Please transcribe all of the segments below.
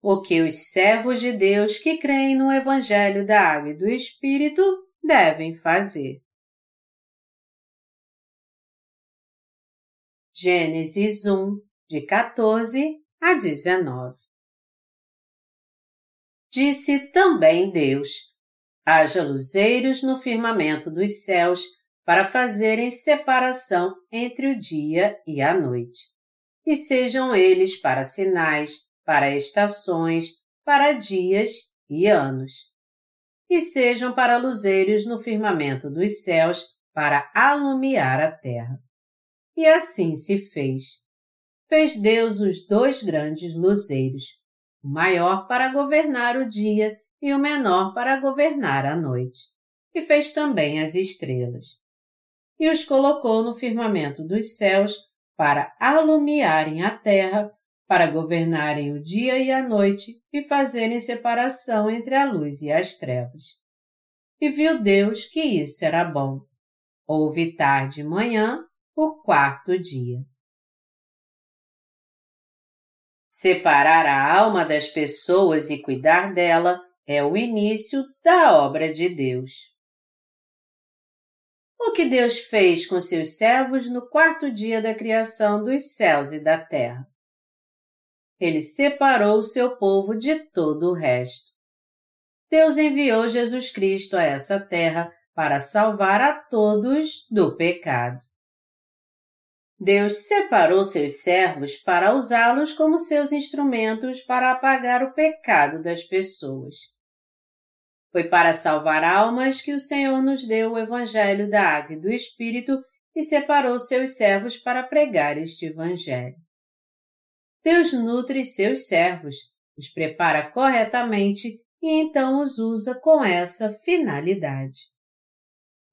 o que os servos de Deus que creem no Evangelho da Água e do Espírito devem fazer. Gênesis 1, de 14 a 19 Disse também Deus: Haja luzeiros no firmamento dos céus para fazerem separação entre o dia e a noite, e sejam eles para sinais, para estações, para dias e anos. E sejam para luzeiros no firmamento dos céus para alumiar a terra. E assim se fez. Fez Deus os dois grandes luzeiros, o maior para governar o dia e o menor para governar a noite. E fez também as estrelas. E os colocou no firmamento dos céus para alumiarem a terra para governarem o dia e a noite e fazerem separação entre a luz e as trevas. E viu Deus que isso era bom. Houve tarde e manhã, o quarto dia. Separar a alma das pessoas e cuidar dela é o início da obra de Deus. O que Deus fez com seus servos no quarto dia da criação dos céus e da terra? Ele separou o seu povo de todo o resto. Deus enviou Jesus Cristo a essa terra para salvar a todos do pecado. Deus separou seus servos para usá-los como seus instrumentos para apagar o pecado das pessoas. Foi para salvar almas que o Senhor nos deu o Evangelho da Água e do Espírito e separou seus servos para pregar este Evangelho. Deus nutre seus servos, os prepara corretamente e então os usa com essa finalidade.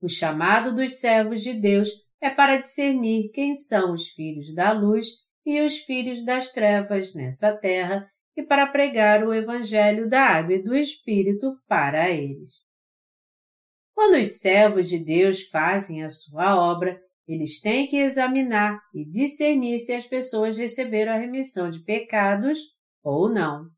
O chamado dos servos de Deus é para discernir quem são os filhos da luz e os filhos das trevas nessa terra e para pregar o Evangelho da Água e do Espírito para eles. Quando os servos de Deus fazem a sua obra, eles têm que examinar e discernir se as pessoas receberam a remissão de pecados ou não.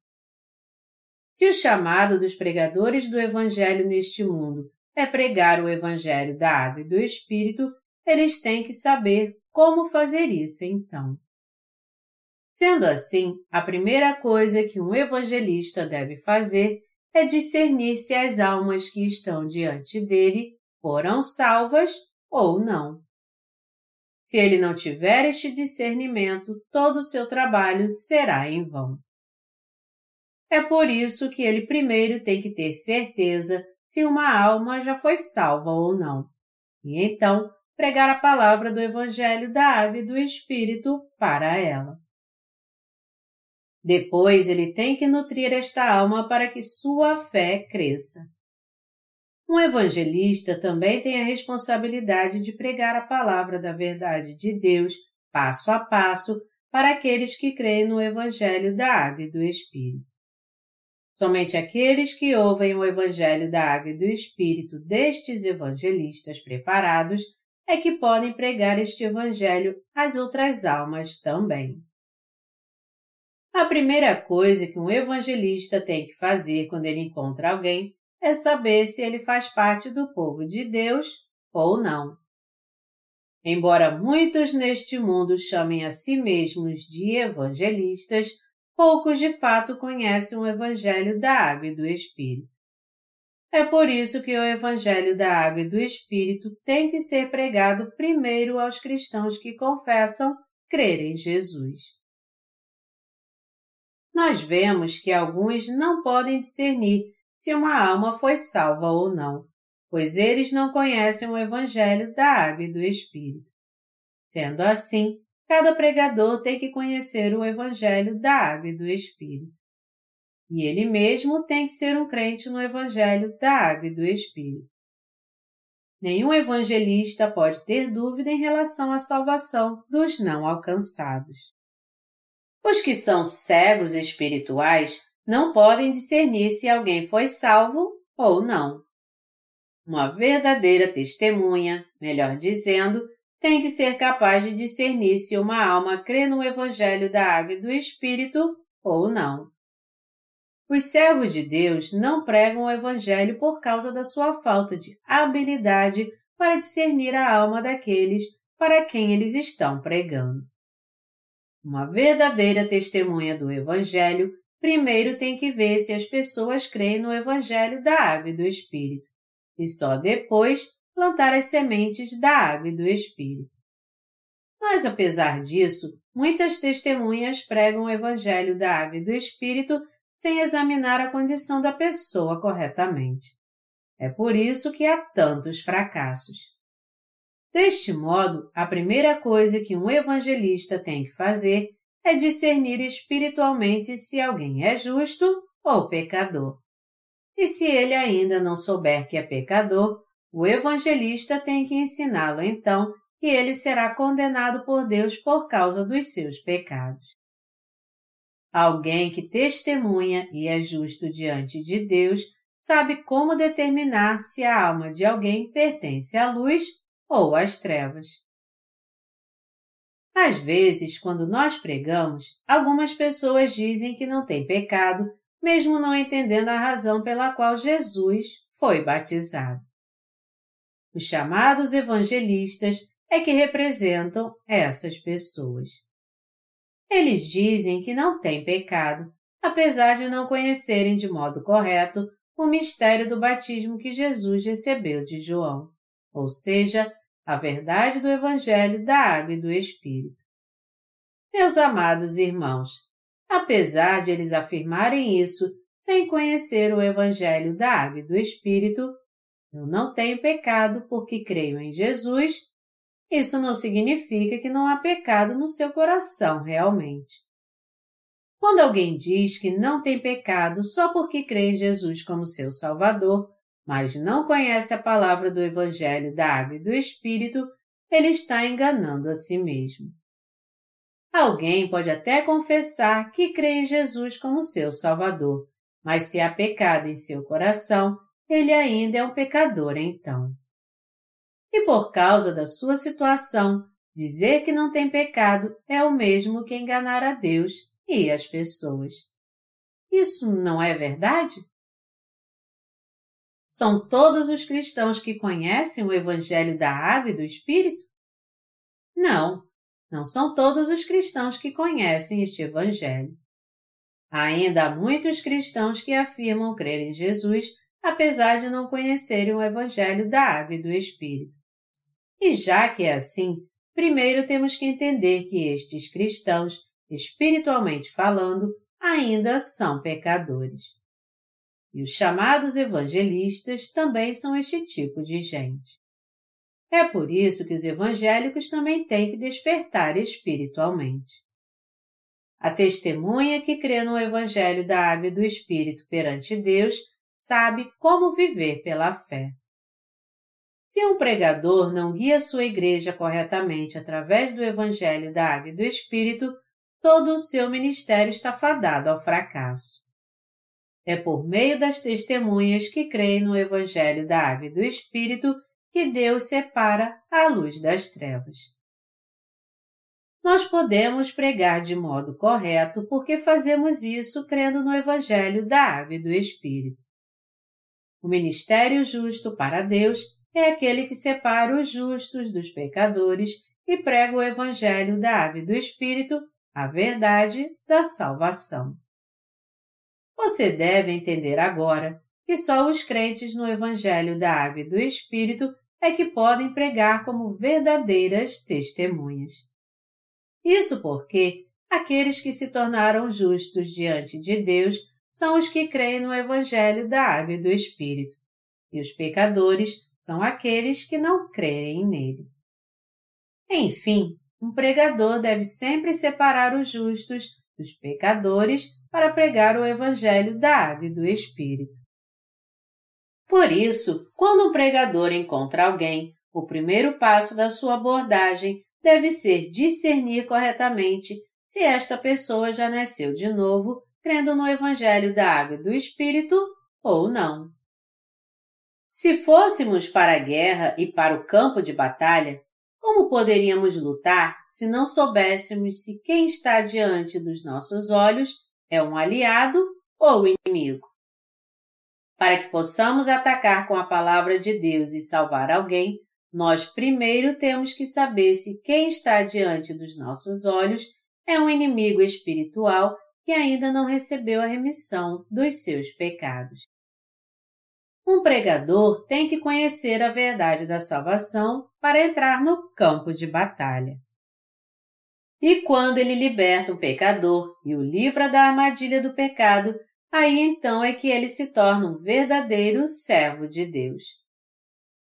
Se o chamado dos pregadores do Evangelho neste mundo é pregar o Evangelho da Água e do Espírito, eles têm que saber como fazer isso então. Sendo assim, a primeira coisa que um evangelista deve fazer é discernir se as almas que estão diante dele foram salvas ou não. Se ele não tiver este discernimento, todo o seu trabalho será em vão. É por isso que ele primeiro tem que ter certeza se uma alma já foi salva ou não, e então pregar a palavra do Evangelho da Ave do Espírito para ela. Depois ele tem que nutrir esta alma para que sua fé cresça. Um evangelista também tem a responsabilidade de pregar a palavra da verdade de Deus passo a passo para aqueles que creem no Evangelho da Água e do Espírito. Somente aqueles que ouvem o Evangelho da Água e do Espírito destes evangelistas preparados é que podem pregar este Evangelho às outras almas também. A primeira coisa que um evangelista tem que fazer quando ele encontra alguém é saber se ele faz parte do povo de Deus ou não. Embora muitos neste mundo chamem a si mesmos de evangelistas, poucos de fato conhecem o Evangelho da Água e do Espírito. É por isso que o Evangelho da Água e do Espírito tem que ser pregado primeiro aos cristãos que confessam crer em Jesus. Nós vemos que alguns não podem discernir se uma alma foi salva ou não, pois eles não conhecem o Evangelho da Água e do Espírito. Sendo assim, cada pregador tem que conhecer o Evangelho da Água e do Espírito. E ele mesmo tem que ser um crente no Evangelho da Água e do Espírito. Nenhum evangelista pode ter dúvida em relação à salvação dos não alcançados. Os que são cegos espirituais não podem discernir se alguém foi salvo ou não. Uma verdadeira testemunha, melhor dizendo, tem que ser capaz de discernir se uma alma crê no Evangelho da Água e do Espírito ou não. Os servos de Deus não pregam o Evangelho por causa da sua falta de habilidade para discernir a alma daqueles para quem eles estão pregando. Uma verdadeira testemunha do Evangelho primeiro tem que ver se as pessoas creem no Evangelho da Água e do Espírito, e só depois plantar as sementes da Água e do Espírito. Mas apesar disso, muitas testemunhas pregam o Evangelho da Água e do Espírito sem examinar a condição da pessoa corretamente. É por isso que há tantos fracassos. Deste modo, a primeira coisa que um evangelista tem que fazer é discernir espiritualmente se alguém é justo ou pecador. E se ele ainda não souber que é pecador, o evangelista tem que ensiná-lo então que ele será condenado por Deus por causa dos seus pecados. Alguém que testemunha e é justo diante de Deus sabe como determinar se a alma de alguém pertence à luz ou às trevas. Às vezes, quando nós pregamos, algumas pessoas dizem que não tem pecado, mesmo não entendendo a razão pela qual Jesus foi batizado. Os chamados evangelistas é que representam essas pessoas. Eles dizem que não têm pecado, apesar de não conhecerem de modo correto o mistério do batismo que Jesus recebeu de João, ou seja, a verdade do Evangelho da Água e do Espírito. Meus amados irmãos, apesar de eles afirmarem isso sem conhecer o Evangelho da Água e do Espírito, eu não tenho pecado porque creio em Jesus isso não significa que não há pecado no seu coração realmente. Quando alguém diz que não tem pecado só porque crê em Jesus como seu Salvador, mas não conhece a palavra do Evangelho da Água e do Espírito, ele está enganando a si mesmo. Alguém pode até confessar que crê em Jesus como seu Salvador, mas se há pecado em seu coração, ele ainda é um pecador então e por causa da sua situação, dizer que não tem pecado é o mesmo que enganar a Deus e as pessoas. Isso não é verdade? São todos os cristãos que conhecem o Evangelho da Água e do Espírito? Não, não são todos os cristãos que conhecem este Evangelho. Ainda há muitos cristãos que afirmam crer em Jesus, apesar de não conhecerem o Evangelho da Água e do Espírito. E já que é assim, primeiro temos que entender que estes cristãos, espiritualmente falando, ainda são pecadores. E os chamados evangelistas também são este tipo de gente. É por isso que os evangélicos também têm que despertar espiritualmente. A testemunha que crê no Evangelho da Água e do Espírito perante Deus sabe como viver pela fé. Se um pregador não guia sua igreja corretamente através do Evangelho da Água e do Espírito, todo o seu ministério está fadado ao fracasso. É por meio das testemunhas que creem no Evangelho da Água e do Espírito que Deus separa a luz das trevas. Nós podemos pregar de modo correto porque fazemos isso crendo no Evangelho da Água e do Espírito. O ministério justo para Deus é aquele que separa os justos dos pecadores e prega o Evangelho da Água e do Espírito, a verdade da salvação. Você deve entender agora que só os crentes no Evangelho da Água e do Espírito é que podem pregar como verdadeiras testemunhas. Isso porque aqueles que se tornaram justos diante de Deus são os que creem no Evangelho da Água e do Espírito, e os pecadores são aqueles que não creem nele. Enfim, um pregador deve sempre separar os justos dos pecadores para pregar o Evangelho da Água e do Espírito. Por isso, quando um pregador encontra alguém, o primeiro passo da sua abordagem deve ser discernir corretamente se esta pessoa já nasceu de novo, crendo no Evangelho da Água e do Espírito ou não. Se fôssemos para a guerra e para o campo de batalha, como poderíamos lutar se não soubéssemos se quem está diante dos nossos olhos é um aliado ou inimigo. Para que possamos atacar com a palavra de Deus e salvar alguém, nós primeiro temos que saber se quem está diante dos nossos olhos é um inimigo espiritual que ainda não recebeu a remissão dos seus pecados. Um pregador tem que conhecer a verdade da salvação para entrar no campo de batalha. E quando ele liberta um pecador e o livra da armadilha do pecado, aí então é que ele se torna um verdadeiro servo de Deus.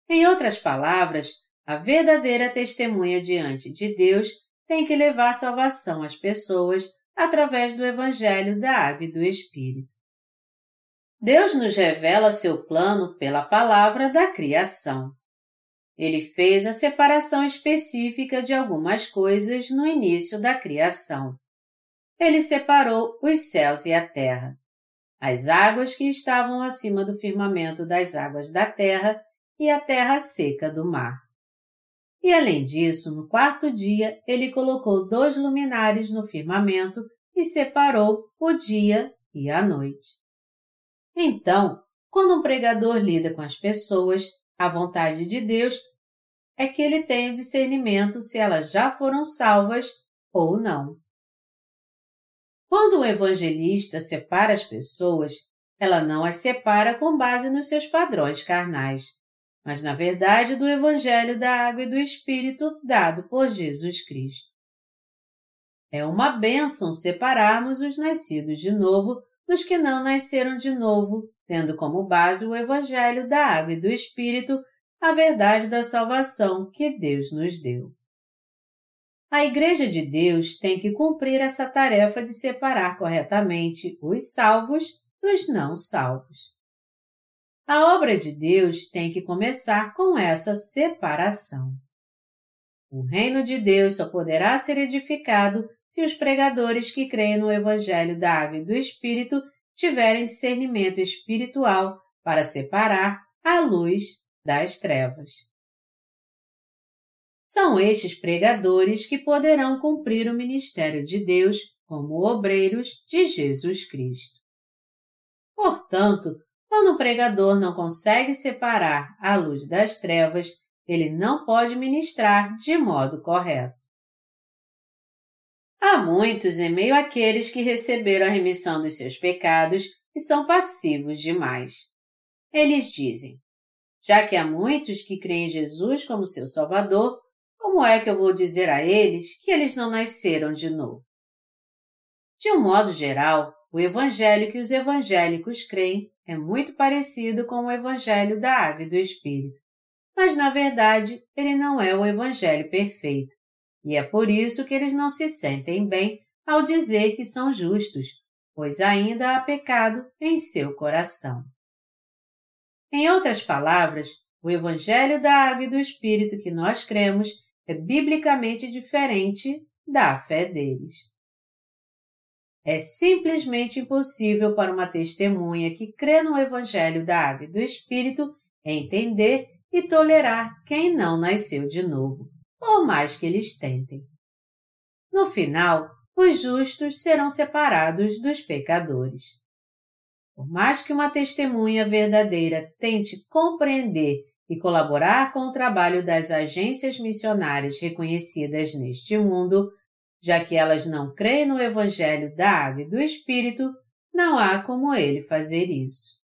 Em outras palavras, a verdadeira testemunha diante de Deus tem que levar salvação às pessoas através do Evangelho da Água e do Espírito. Deus nos revela seu plano pela palavra da criação. Ele fez a separação específica de algumas coisas no início da criação. Ele separou os céus e a terra. As águas que estavam acima do firmamento das águas da terra e a terra seca do mar. E além disso, no quarto dia, ele colocou dois luminares no firmamento e separou o dia e a noite. Então, quando um pregador lida com as pessoas, a vontade de Deus é que ele tenha o discernimento se elas já foram salvas ou não. Quando um evangelista separa as pessoas, ela não as separa com base nos seus padrões carnais, mas na verdade do Evangelho da Água e do Espírito dado por Jesus Cristo. É uma bênção separarmos os nascidos de novo dos que não nasceram de novo, tendo como base o Evangelho da Água e do Espírito, a verdade da salvação que Deus nos deu. A Igreja de Deus tem que cumprir essa tarefa de separar corretamente os salvos dos não salvos. A obra de Deus tem que começar com essa separação. O reino de Deus só poderá ser edificado se os pregadores que creem no Evangelho da Água e do Espírito tiverem discernimento espiritual para separar a luz das trevas. São estes pregadores que poderão cumprir o ministério de Deus como obreiros de Jesus Cristo. Portanto, quando o pregador não consegue separar a luz das trevas, ele não pode ministrar de modo correto. Há muitos em meio àqueles que receberam a remissão dos seus pecados e são passivos demais. Eles dizem: Já que há muitos que creem em Jesus como seu Salvador, como é que eu vou dizer a eles que eles não nasceram de novo? De um modo geral, o evangelho que os evangélicos creem é muito parecido com o evangelho da água e do Espírito, mas na verdade ele não é o evangelho perfeito e é por isso que eles não se sentem bem ao dizer que são justos, pois ainda há pecado em seu coração. Em outras palavras, o Evangelho da Água e do Espírito que nós cremos é biblicamente diferente da fé deles. É simplesmente impossível para uma testemunha que crê no Evangelho da Água e do Espírito entender e tolerar quem não nasceu de novo por mais que eles tentem. No final, os justos serão separados dos pecadores. Por mais que uma testemunha verdadeira tente compreender e colaborar com o trabalho das agências missionárias reconhecidas neste mundo, já que elas não creem no Evangelho da Água e do Espírito, não há como ele fazer isso.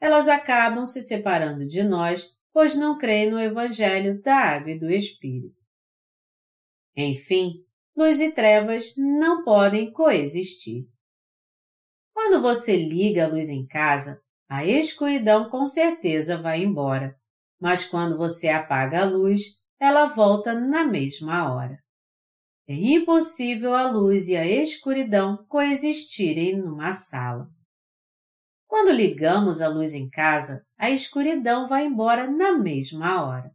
Elas acabam se separando de nós pois não creem no Evangelho da Água e do Espírito. Enfim, luz e trevas não podem coexistir. Quando você liga a luz em casa, a escuridão com certeza vai embora, mas quando você apaga a luz, ela volta na mesma hora. É impossível a luz e a escuridão coexistirem numa sala. Quando ligamos a luz em casa, a escuridão vai embora na mesma hora.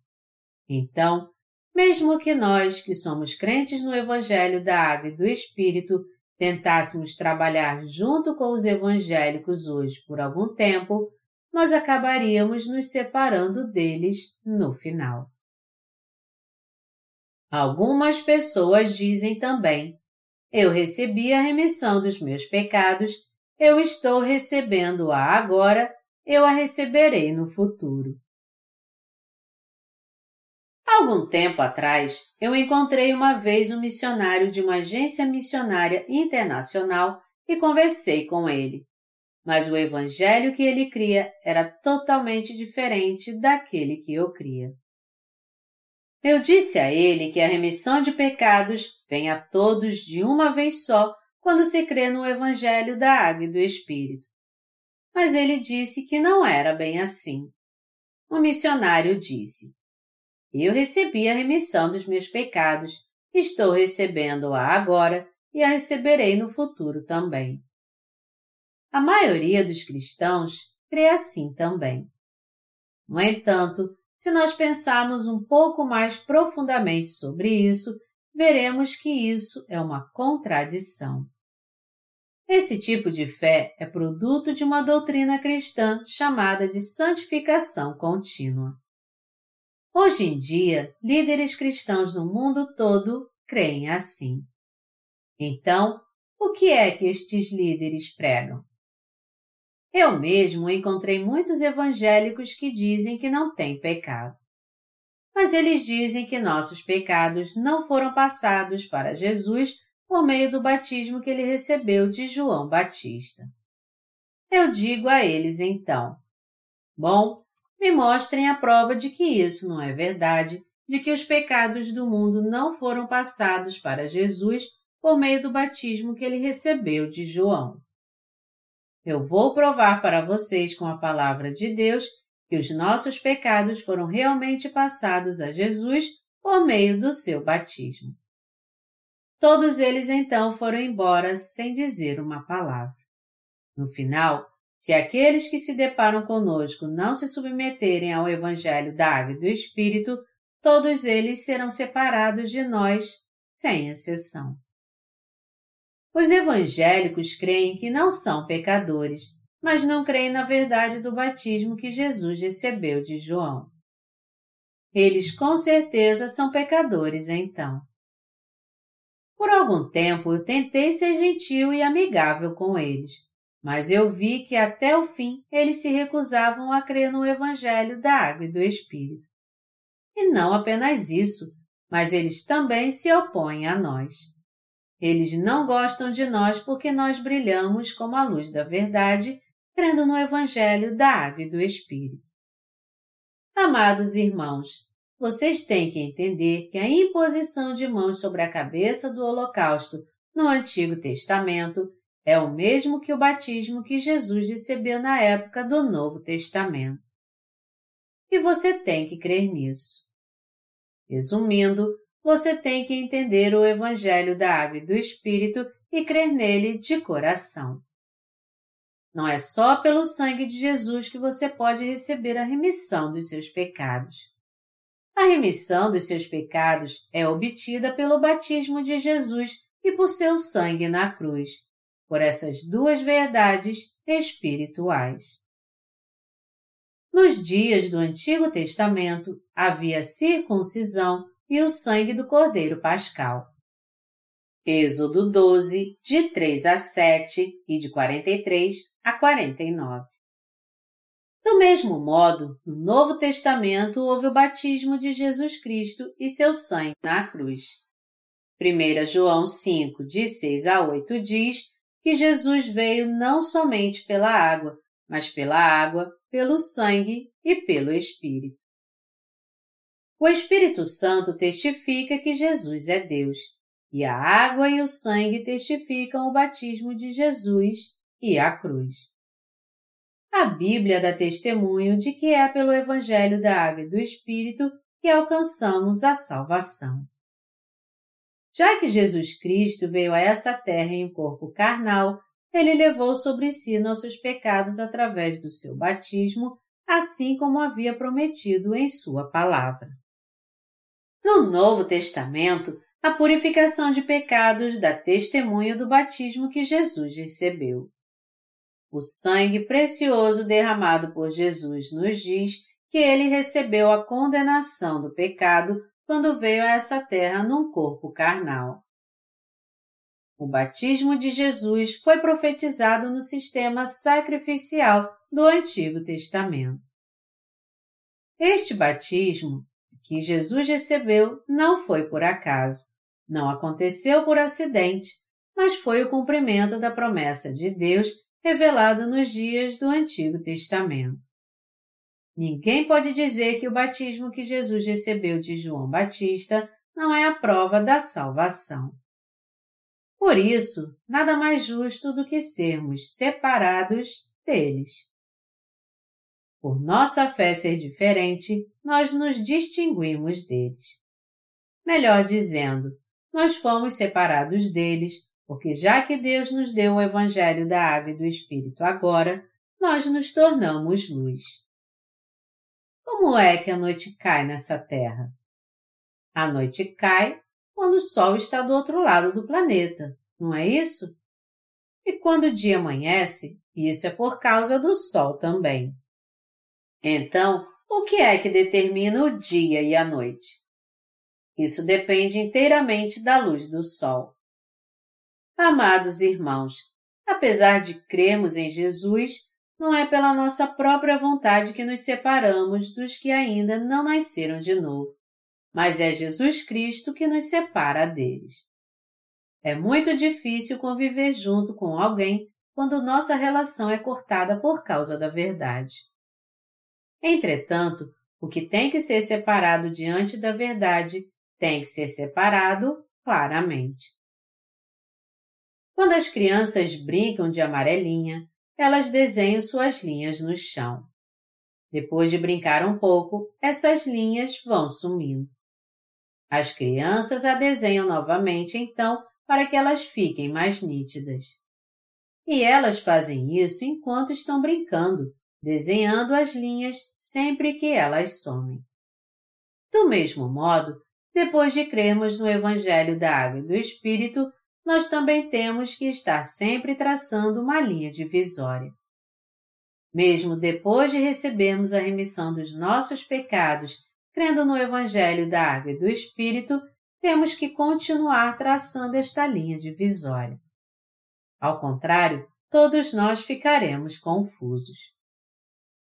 Então, mesmo que nós, que somos crentes no Evangelho da Água e do Espírito, tentássemos trabalhar junto com os evangélicos hoje por algum tempo, nós acabaríamos nos separando deles no final. Algumas pessoas dizem também: Eu recebi a remissão dos meus pecados eu estou recebendo-a agora, eu a receberei no futuro. Algum tempo atrás, eu encontrei uma vez um missionário de uma agência missionária internacional e conversei com ele. Mas o evangelho que ele cria era totalmente diferente daquele que eu cria. Eu disse a ele que a remissão de pecados vem a todos de uma vez só quando se crê no Evangelho da Água e do Espírito. Mas ele disse que não era bem assim. O missionário disse: Eu recebi a remissão dos meus pecados, estou recebendo-a agora e a receberei no futuro também. A maioria dos cristãos crê assim também. No entanto, se nós pensarmos um pouco mais profundamente sobre isso, veremos que isso é uma contradição. Esse tipo de fé é produto de uma doutrina cristã chamada de santificação contínua. Hoje em dia, líderes cristãos no mundo todo creem assim. Então, o que é que estes líderes pregam? Eu mesmo encontrei muitos evangélicos que dizem que não têm pecado. Mas eles dizem que nossos pecados não foram passados para Jesus por meio do batismo que ele recebeu de João Batista. Eu digo a eles então: Bom, me mostrem a prova de que isso não é verdade, de que os pecados do mundo não foram passados para Jesus por meio do batismo que ele recebeu de João. Eu vou provar para vocês com a palavra de Deus que os nossos pecados foram realmente passados a Jesus por meio do seu batismo. Todos eles então foram embora sem dizer uma palavra. No final, se aqueles que se deparam conosco não se submeterem ao Evangelho da Água e do Espírito, todos eles serão separados de nós, sem exceção. Os evangélicos creem que não são pecadores, mas não creem na verdade do batismo que Jesus recebeu de João. Eles com certeza são pecadores então. Por algum tempo eu tentei ser gentil e amigável com eles, mas eu vi que até o fim eles se recusavam a crer no Evangelho da Água e do Espírito. E não apenas isso, mas eles também se opõem a nós. Eles não gostam de nós porque nós brilhamos como a luz da verdade, crendo no Evangelho da Água e do Espírito. Amados irmãos, vocês têm que entender que a imposição de mãos sobre a cabeça do Holocausto no Antigo Testamento é o mesmo que o batismo que Jesus recebeu na época do Novo Testamento. E você tem que crer nisso. Resumindo, você tem que entender o Evangelho da Água e do Espírito e crer nele de coração. Não é só pelo sangue de Jesus que você pode receber a remissão dos seus pecados. A remissão dos seus pecados é obtida pelo batismo de Jesus e por seu sangue na cruz, por essas duas verdades espirituais. Nos dias do Antigo Testamento havia circuncisão e o sangue do Cordeiro Pascal. Êxodo 12, de 3 a 7 e de 43 a 49. Do mesmo modo, no Novo Testamento houve o batismo de Jesus Cristo e seu sangue na cruz. 1 João 5, de 6 a 8 diz que Jesus veio não somente pela água, mas pela água, pelo sangue e pelo Espírito. O Espírito Santo testifica que Jesus é Deus, e a água e o sangue testificam o batismo de Jesus e a cruz. A Bíblia dá testemunho de que é pelo Evangelho da Água e do Espírito que alcançamos a salvação. Já que Jesus Cristo veio a essa terra em um corpo carnal, ele levou sobre si nossos pecados através do seu batismo, assim como havia prometido em sua palavra. No Novo Testamento, a purificação de pecados dá testemunho do batismo que Jesus recebeu. O sangue precioso derramado por Jesus nos diz que ele recebeu a condenação do pecado quando veio a essa terra num corpo carnal. o batismo de Jesus foi profetizado no sistema sacrificial do Antigo Testamento. Este batismo que Jesus recebeu não foi por acaso, não aconteceu por acidente, mas foi o cumprimento da promessa de Deus revelado nos dias do Antigo Testamento. Ninguém pode dizer que o batismo que Jesus recebeu de João Batista não é a prova da salvação. Por isso, nada mais justo do que sermos separados deles. Por nossa fé ser diferente, nós nos distinguimos deles. Melhor dizendo, nós fomos separados deles, porque já que Deus nos deu o Evangelho da Água e do Espírito agora, nós nos tornamos luz. Como é que a noite cai nessa terra? A noite cai quando o Sol está do outro lado do planeta, não é isso? E quando o dia amanhece, isso é por causa do Sol também. Então, o que é que determina o dia e a noite? Isso depende inteiramente da luz do Sol. Amados irmãos, apesar de crermos em Jesus, não é pela nossa própria vontade que nos separamos dos que ainda não nasceram de novo, mas é Jesus Cristo que nos separa deles. É muito difícil conviver junto com alguém quando nossa relação é cortada por causa da verdade. Entretanto, o que tem que ser separado diante da verdade tem que ser separado claramente. Quando as crianças brincam de amarelinha, elas desenham suas linhas no chão. Depois de brincar um pouco, essas linhas vão sumindo. As crianças a desenham novamente então para que elas fiquem mais nítidas. E elas fazem isso enquanto estão brincando, desenhando as linhas sempre que elas somem. Do mesmo modo, depois de crermos no Evangelho da Água e do Espírito, nós também temos que estar sempre traçando uma linha divisória. Mesmo depois de recebermos a remissão dos nossos pecados, crendo no Evangelho da Água e do Espírito, temos que continuar traçando esta linha divisória. Ao contrário, todos nós ficaremos confusos.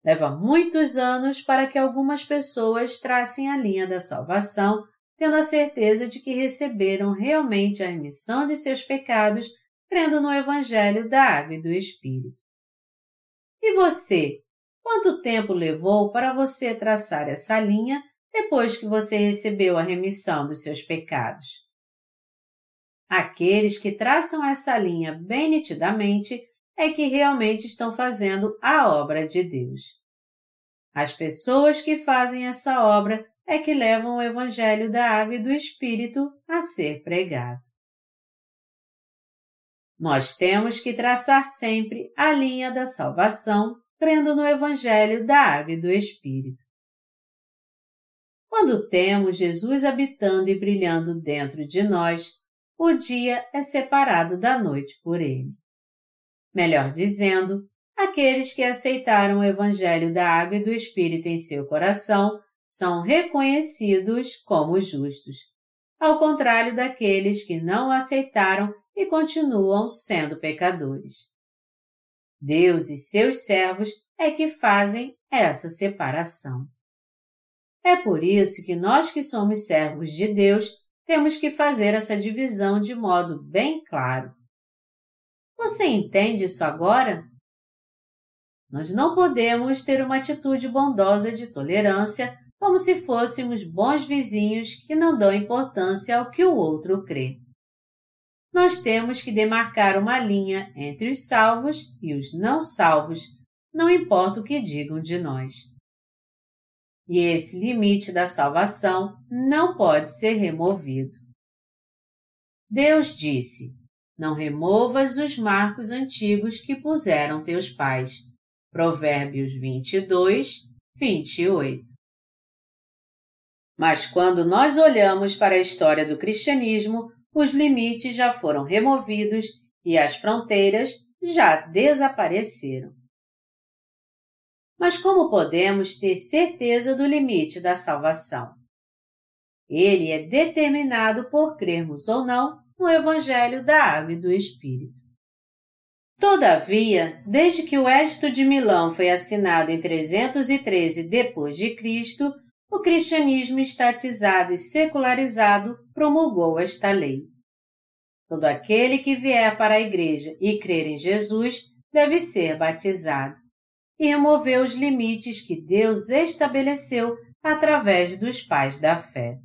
Leva muitos anos para que algumas pessoas tracem a linha da salvação tendo a certeza de que receberam realmente a remissão de seus pecados, crendo no Evangelho da Água e do Espírito. E você? Quanto tempo levou para você traçar essa linha depois que você recebeu a remissão dos seus pecados? Aqueles que traçam essa linha bem nitidamente é que realmente estão fazendo a obra de Deus. As pessoas que fazem essa obra é que levam o Evangelho da Água e do Espírito a ser pregado. Nós temos que traçar sempre a linha da salvação, crendo no Evangelho da Água e do Espírito. Quando temos Jesus habitando e brilhando dentro de nós, o dia é separado da noite por ele. Melhor dizendo, aqueles que aceitaram o Evangelho da Água e do Espírito em seu coração são reconhecidos como justos, ao contrário daqueles que não aceitaram e continuam sendo pecadores. Deus e seus servos é que fazem essa separação. É por isso que nós que somos servos de Deus temos que fazer essa divisão de modo bem claro. Você entende isso agora? Nós não podemos ter uma atitude bondosa de tolerância como se fôssemos bons vizinhos que não dão importância ao que o outro crê. Nós temos que demarcar uma linha entre os salvos e os não salvos, não importa o que digam de nós. E esse limite da salvação não pode ser removido. Deus disse: Não removas os marcos antigos que puseram teus pais. Provérbios 22, 28. Mas quando nós olhamos para a história do cristianismo, os limites já foram removidos e as fronteiras já desapareceram. Mas como podemos ter certeza do limite da salvação? Ele é determinado por crermos ou não no Evangelho da Água e do Espírito. Todavia, desde que o Edito de Milão foi assinado em 313 depois de Cristo, o cristianismo estatizado e secularizado promulgou esta lei. Todo aquele que vier para a igreja e crer em Jesus deve ser batizado e remover os limites que Deus estabeleceu através dos pais da fé.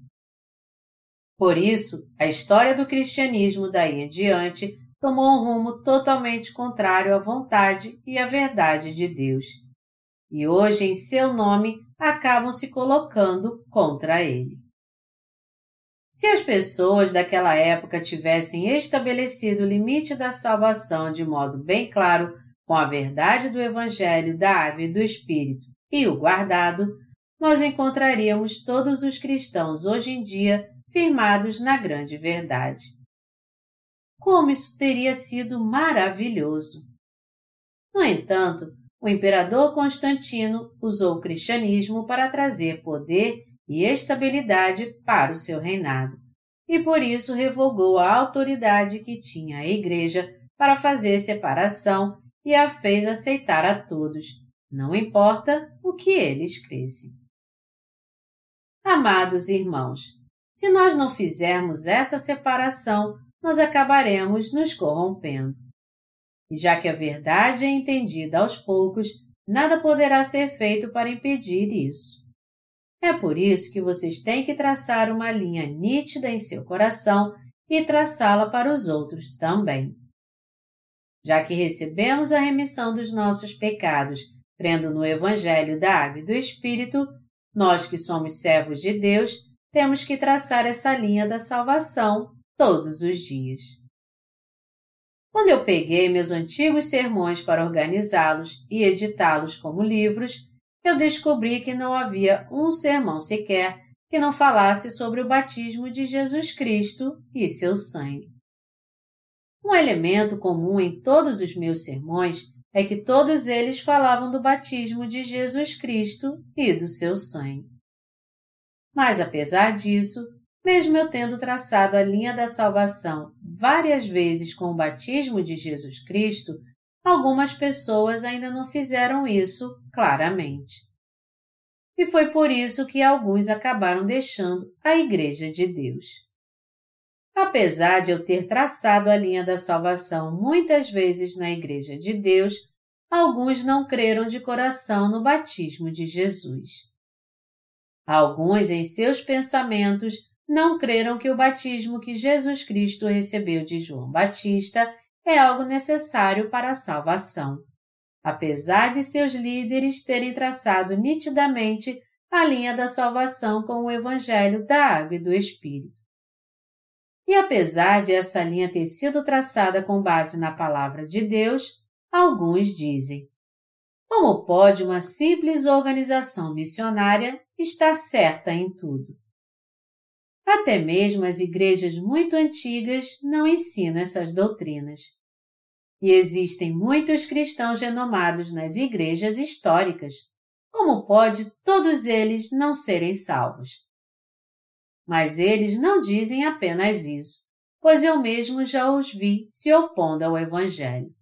Por isso, a história do cristianismo daí em diante tomou um rumo totalmente contrário à vontade e à verdade de Deus. E hoje, em seu nome, acabam se colocando contra ele. Se as pessoas daquela época tivessem estabelecido o limite da salvação de modo bem claro com a verdade do Evangelho da Água e do Espírito e o guardado, nós encontraríamos todos os cristãos hoje em dia firmados na grande verdade. Como isso teria sido maravilhoso! No entanto, o imperador Constantino usou o cristianismo para trazer poder e estabilidade para o seu reinado, e por isso revogou a autoridade que tinha a Igreja para fazer separação e a fez aceitar a todos, não importa o que eles crescem. Amados irmãos, se nós não fizermos essa separação, nós acabaremos nos corrompendo. E já que a verdade é entendida aos poucos, nada poderá ser feito para impedir isso. É por isso que vocês têm que traçar uma linha nítida em seu coração e traçá-la para os outros também. Já que recebemos a remissão dos nossos pecados, crendo no Evangelho da Água e do Espírito, nós que somos servos de Deus, temos que traçar essa linha da salvação todos os dias. Quando eu peguei meus antigos sermões para organizá-los e editá-los como livros, eu descobri que não havia um sermão sequer que não falasse sobre o batismo de Jesus Cristo e seu sangue. Um elemento comum em todos os meus sermões é que todos eles falavam do batismo de Jesus Cristo e do seu sangue. Mas apesar disso, mesmo eu tendo traçado a linha da salvação várias vezes com o batismo de Jesus Cristo, algumas pessoas ainda não fizeram isso claramente. E foi por isso que alguns acabaram deixando a Igreja de Deus. Apesar de eu ter traçado a linha da salvação muitas vezes na Igreja de Deus, alguns não creram de coração no batismo de Jesus. Alguns, em seus pensamentos, não creram que o batismo que Jesus Cristo recebeu de João Batista é algo necessário para a salvação, apesar de seus líderes terem traçado nitidamente a linha da salvação com o Evangelho da Água e do Espírito. E apesar de essa linha ter sido traçada com base na Palavra de Deus, alguns dizem: como pode uma simples organização missionária estar certa em tudo? Até mesmo as igrejas muito antigas não ensinam essas doutrinas. E existem muitos cristãos renomados nas igrejas históricas. Como pode todos eles não serem salvos? Mas eles não dizem apenas isso, pois eu mesmo já os vi se opondo ao Evangelho.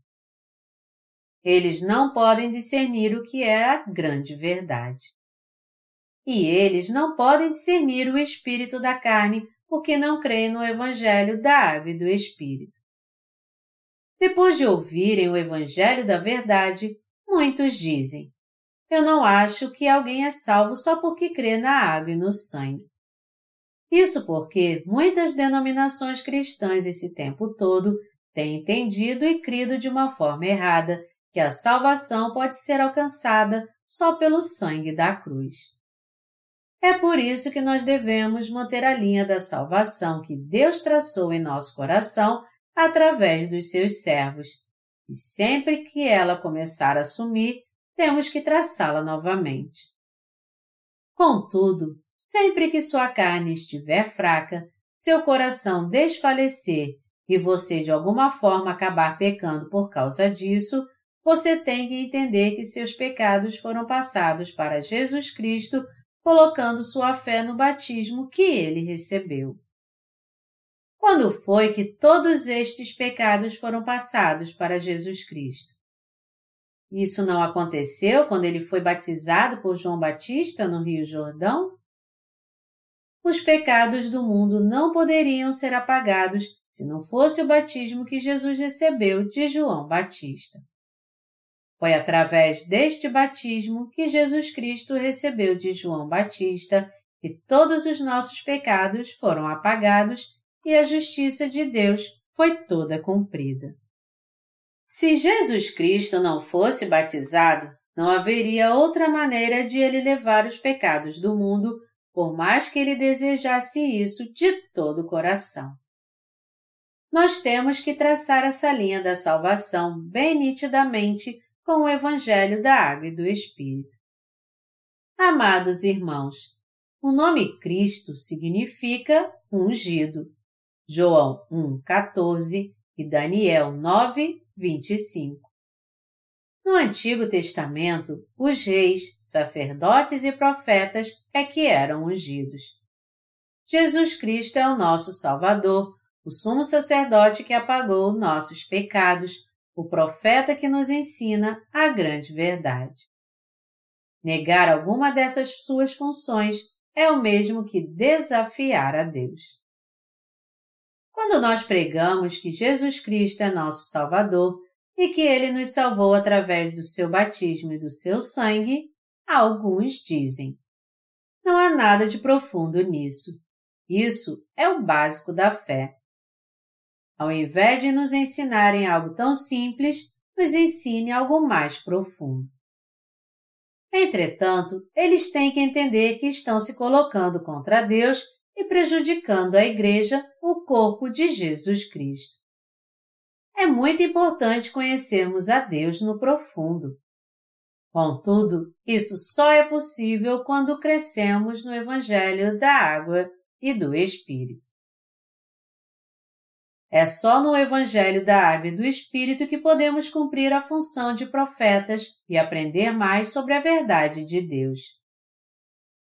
Eles não podem discernir o que é a grande verdade. E eles não podem discernir o espírito da carne porque não creem no Evangelho da Água e do Espírito. Depois de ouvirem o Evangelho da Verdade, muitos dizem: Eu não acho que alguém é salvo só porque crê na água e no sangue. Isso porque muitas denominações cristãs esse tempo todo têm entendido e crido de uma forma errada que a salvação pode ser alcançada só pelo sangue da cruz. É por isso que nós devemos manter a linha da salvação que Deus traçou em nosso coração através dos seus servos. E sempre que ela começar a sumir, temos que traçá-la novamente. Contudo, sempre que sua carne estiver fraca, seu coração desfalecer e você de alguma forma acabar pecando por causa disso, você tem que entender que seus pecados foram passados para Jesus Cristo colocando sua fé no batismo que ele recebeu. Quando foi que todos estes pecados foram passados para Jesus Cristo? Isso não aconteceu quando ele foi batizado por João Batista no Rio Jordão? Os pecados do mundo não poderiam ser apagados se não fosse o batismo que Jesus recebeu de João Batista. Foi através deste batismo que Jesus Cristo recebeu de João Batista que todos os nossos pecados foram apagados e a justiça de Deus foi toda cumprida. Se Jesus Cristo não fosse batizado, não haveria outra maneira de ele levar os pecados do mundo, por mais que ele desejasse isso de todo o coração. Nós temos que traçar essa linha da salvação bem nitidamente com o Evangelho da Água e do Espírito. Amados irmãos, o nome Cristo significa ungido. João 1,14 e Daniel 9, 25. No Antigo Testamento, os reis, sacerdotes e profetas é que eram ungidos. Jesus Cristo é o nosso Salvador, o sumo sacerdote que apagou nossos pecados, o profeta que nos ensina a grande verdade. Negar alguma dessas suas funções é o mesmo que desafiar a Deus. Quando nós pregamos que Jesus Cristo é nosso Salvador e que Ele nos salvou através do seu batismo e do seu sangue, alguns dizem: Não há nada de profundo nisso. Isso é o básico da fé. Ao invés de nos ensinarem algo tão simples, nos ensine algo mais profundo. Entretanto, eles têm que entender que estão se colocando contra Deus e prejudicando a Igreja, o corpo de Jesus Cristo. É muito importante conhecermos a Deus no profundo. Contudo, isso só é possível quando crescemos no Evangelho da Água e do Espírito. É só no Evangelho da Água e do Espírito que podemos cumprir a função de profetas e aprender mais sobre a verdade de Deus.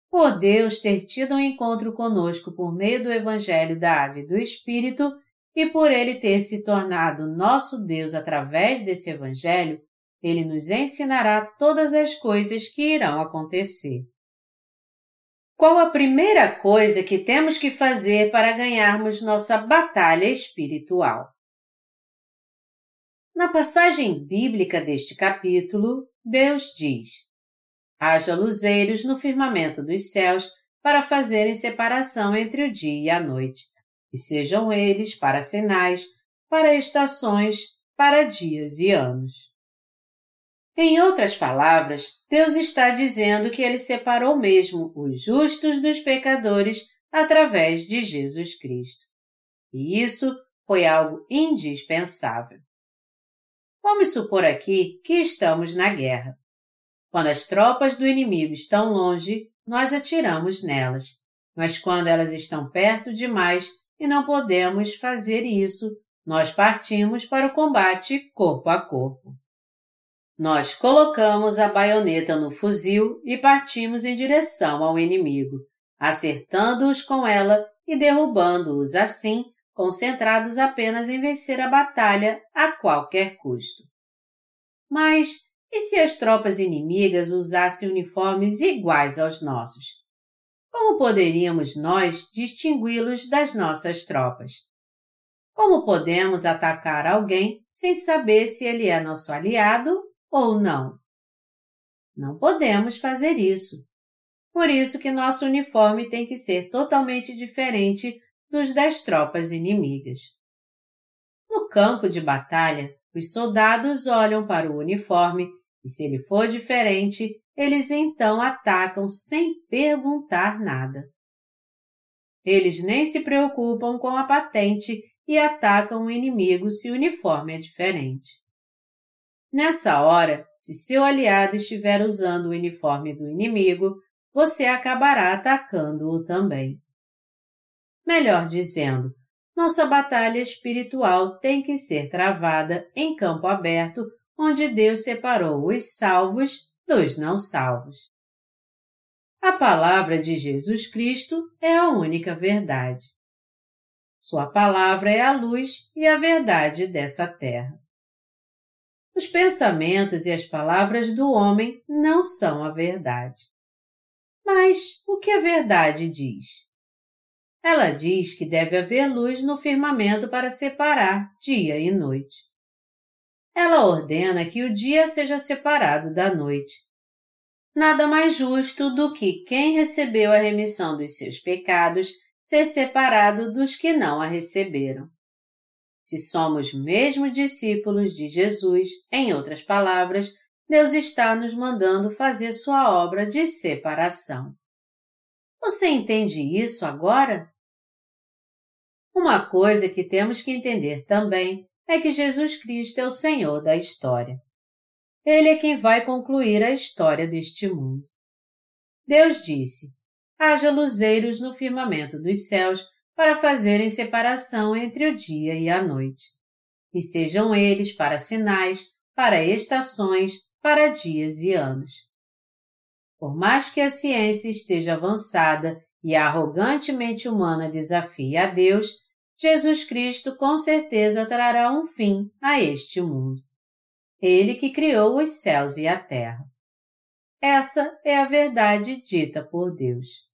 Por Deus ter tido um encontro conosco por meio do Evangelho da Água e do Espírito, e por Ele ter se tornado nosso Deus através desse Evangelho, Ele nos ensinará todas as coisas que irão acontecer. Qual a primeira coisa que temos que fazer para ganharmos nossa batalha espiritual? Na passagem bíblica deste capítulo, Deus diz: Haja luzeiros no firmamento dos céus para fazerem separação entre o dia e a noite, e sejam eles para sinais, para estações, para dias e anos. Em outras palavras, Deus está dizendo que Ele separou mesmo os justos dos pecadores através de Jesus Cristo. E isso foi algo indispensável. Vamos supor aqui que estamos na guerra. Quando as tropas do inimigo estão longe, nós atiramos nelas. Mas quando elas estão perto demais e não podemos fazer isso, nós partimos para o combate corpo a corpo. Nós colocamos a baioneta no fuzil e partimos em direção ao inimigo, acertando-os com ela e derrubando-os assim, concentrados apenas em vencer a batalha a qualquer custo. Mas e se as tropas inimigas usassem uniformes iguais aos nossos? Como poderíamos nós distingui-los das nossas tropas? Como podemos atacar alguém sem saber se ele é nosso aliado ou não? Não podemos fazer isso. Por isso que nosso uniforme tem que ser totalmente diferente dos das tropas inimigas. No campo de batalha, os soldados olham para o uniforme e se ele for diferente, eles então atacam sem perguntar nada. Eles nem se preocupam com a patente e atacam o inimigo se o uniforme é diferente. Nessa hora, se seu aliado estiver usando o uniforme do inimigo, você acabará atacando-o também. Melhor dizendo, nossa batalha espiritual tem que ser travada em campo aberto, onde Deus separou os salvos dos não salvos. A palavra de Jesus Cristo é a única verdade. Sua palavra é a luz e a verdade dessa terra. Os pensamentos e as palavras do homem não são a verdade. Mas o que a verdade diz? Ela diz que deve haver luz no firmamento para separar dia e noite. Ela ordena que o dia seja separado da noite. Nada mais justo do que quem recebeu a remissão dos seus pecados ser separado dos que não a receberam. Se somos mesmo discípulos de Jesus, em outras palavras, Deus está nos mandando fazer sua obra de separação. Você entende isso agora? Uma coisa que temos que entender também é que Jesus Cristo é o Senhor da história. Ele é quem vai concluir a história deste mundo. Deus disse: haja luzeiros no firmamento dos céus para fazerem separação entre o dia e a noite. E sejam eles para sinais, para estações, para dias e anos. Por mais que a ciência esteja avançada e a arrogante mente humana desafie a Deus, Jesus Cristo com certeza trará um fim a este mundo. Ele que criou os céus e a terra. Essa é a verdade dita por Deus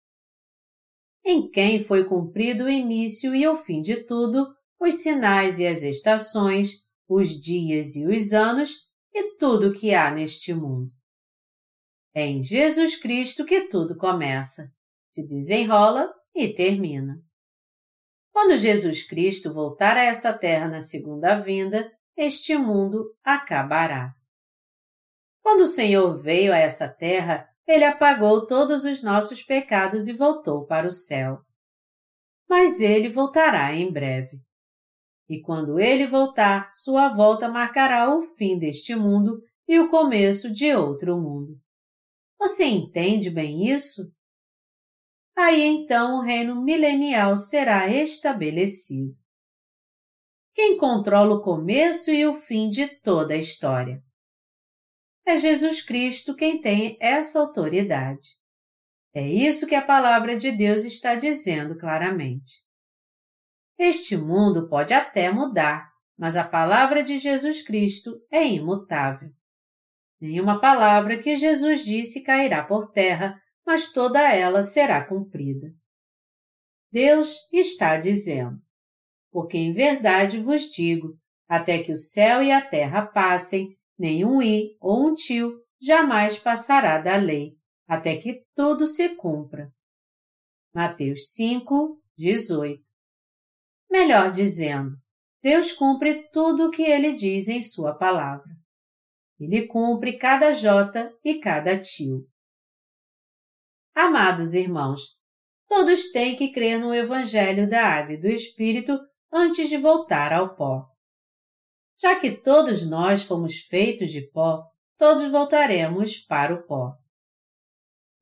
em quem foi cumprido o início e o fim de tudo, os sinais e as estações, os dias e os anos e tudo que há neste mundo. É em Jesus Cristo que tudo começa, se desenrola e termina. Quando Jesus Cristo voltar a essa terra na segunda vinda, este mundo acabará. Quando o Senhor veio a essa terra, ele apagou todos os nossos pecados e voltou para o céu. Mas ele voltará em breve. E quando ele voltar, sua volta marcará o fim deste mundo e o começo de outro mundo. Você entende bem isso? Aí então o reino milenial será estabelecido. Quem controla o começo e o fim de toda a história? É Jesus Cristo quem tem essa autoridade. É isso que a palavra de Deus está dizendo claramente. Este mundo pode até mudar, mas a palavra de Jesus Cristo é imutável. Nenhuma palavra que Jesus disse cairá por terra, mas toda ela será cumprida. Deus está dizendo: Porque em verdade vos digo, até que o céu e a terra passem, nenhum i ou um tio jamais passará da lei, até que tudo se cumpra. Mateus 5, 18 Melhor dizendo, Deus cumpre tudo o que ele diz em sua palavra. Ele cumpre cada jota e cada tio. Amados irmãos, todos têm que crer no Evangelho da Água e do Espírito antes de voltar ao pó. Já que todos nós fomos feitos de pó, todos voltaremos para o pó.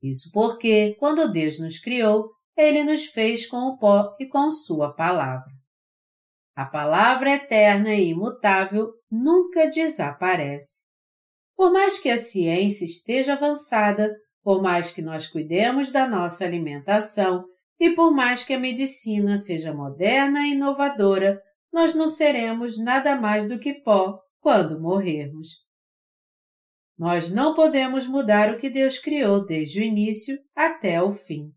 Isso porque, quando Deus nos criou, Ele nos fez com o pó e com Sua palavra. A palavra eterna e imutável nunca desaparece. Por mais que a ciência esteja avançada, por mais que nós cuidemos da nossa alimentação e por mais que a medicina seja moderna e inovadora, nós não seremos nada mais do que pó quando morrermos. Nós não podemos mudar o que Deus criou desde o início até o fim.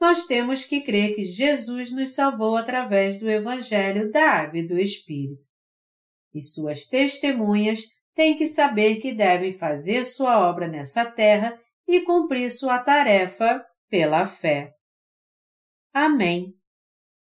Nós temos que crer que Jesus nos salvou através do Evangelho da Água e do Espírito. E suas testemunhas têm que saber que devem fazer sua obra nessa terra e cumprir sua tarefa pela fé. Amém.